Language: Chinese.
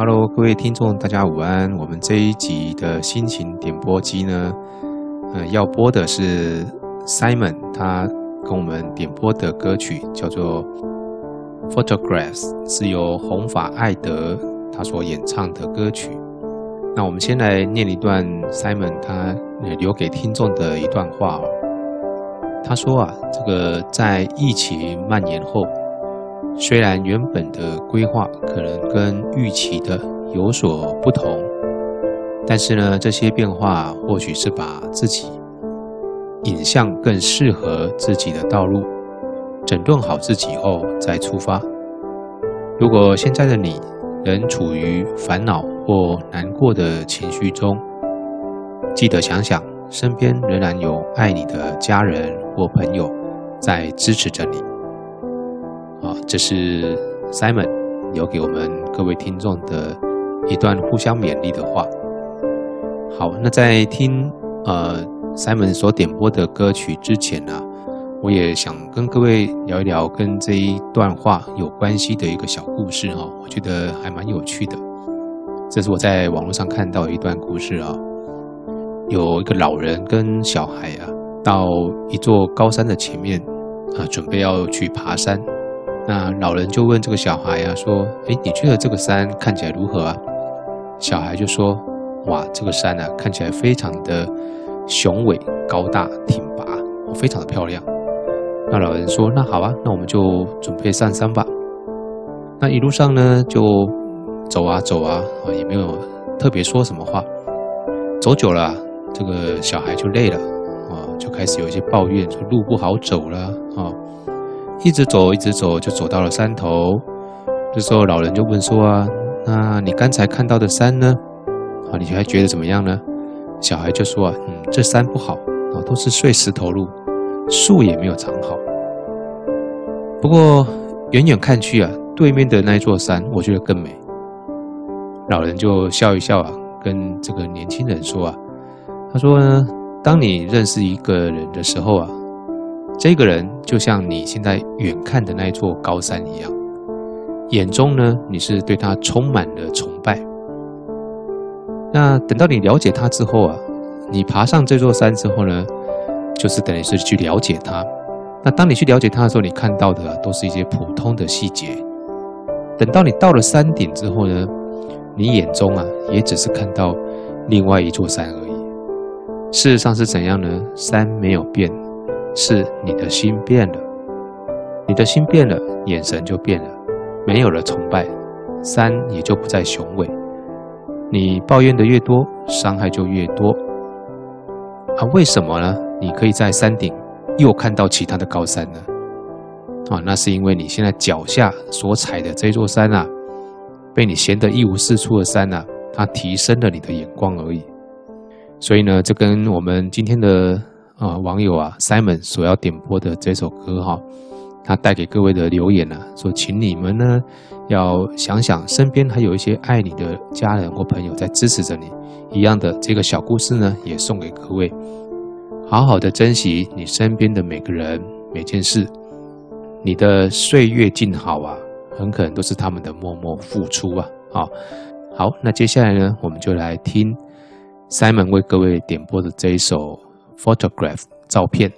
Hello，各位听众，大家午安。我们这一集的心情点播机呢，呃，要播的是 Simon 他跟我们点播的歌曲，叫做《Photographs》，是由红发艾德他所演唱的歌曲。那我们先来念一段 Simon 他留给听众的一段话。他说啊，这个在疫情蔓延后。虽然原本的规划可能跟预期的有所不同，但是呢，这些变化或许是把自己引向更适合自己的道路，整顿好自己后再出发。如果现在的你仍处于烦恼或难过的情绪中，记得想想，身边仍然有爱你的家人或朋友在支持着你。啊，这是 Simon 留给我们各位听众的一段互相勉励的话。好，那在听呃 Simon 所点播的歌曲之前呢，我也想跟各位聊一聊跟这一段话有关系的一个小故事哈，我觉得还蛮有趣的。这是我在网络上看到一段故事啊，有一个老人跟小孩啊，到一座高山的前面啊，准备要去爬山。那老人就问这个小孩啊，说：“哎，你觉得这个山看起来如何啊？”小孩就说：“哇，这个山啊，看起来非常的雄伟、高大、挺拔，非常的漂亮。”那老人说：“那好啊，那我们就准备上山吧。”那一路上呢，就走啊走啊，啊，也没有特别说什么话。走久了，这个小孩就累了，啊，就开始有一些抱怨，说路不好走了，啊。一直走，一直走，就走到了山头。这时候，老人就问说：“啊，那你刚才看到的山呢？啊，你还觉得怎么样呢？”小孩就说：“啊，嗯，这山不好啊，都是碎石头路，树也没有长好。不过，远远看去啊，对面的那一座山，我觉得更美。”老人就笑一笑啊，跟这个年轻人说：“啊，他说呢，当你认识一个人的时候啊。”这个人就像你现在远看的那一座高山一样，眼中呢你是对他充满了崇拜。那等到你了解他之后啊，你爬上这座山之后呢，就是等于是去了解他。那当你去了解他的时候，你看到的都是一些普通的细节。等到你到了山顶之后呢，你眼中啊也只是看到另外一座山而已。事实上是怎样呢？山没有变。是你的心变了，你的心变了，眼神就变了，没有了崇拜，山也就不再雄伟。你抱怨的越多，伤害就越多。啊，为什么呢？你可以在山顶又看到其他的高山呢？啊，那是因为你现在脚下所踩的这座山啊，被你闲得一无是处的山啊，它提升了你的眼光而已。所以呢，这跟我们今天的。啊，网友啊，Simon 所要点播的这首歌哈，他带给各位的留言呢，说请你们呢要想想身边还有一些爱你的家人或朋友在支持着你，一样的这个小故事呢，也送给各位，好好的珍惜你身边的每个人每件事，你的岁月静好啊，很可能都是他们的默默付出啊。好，好，那接下来呢，我们就来听 Simon 为各位点播的这一首。Photograph 照片。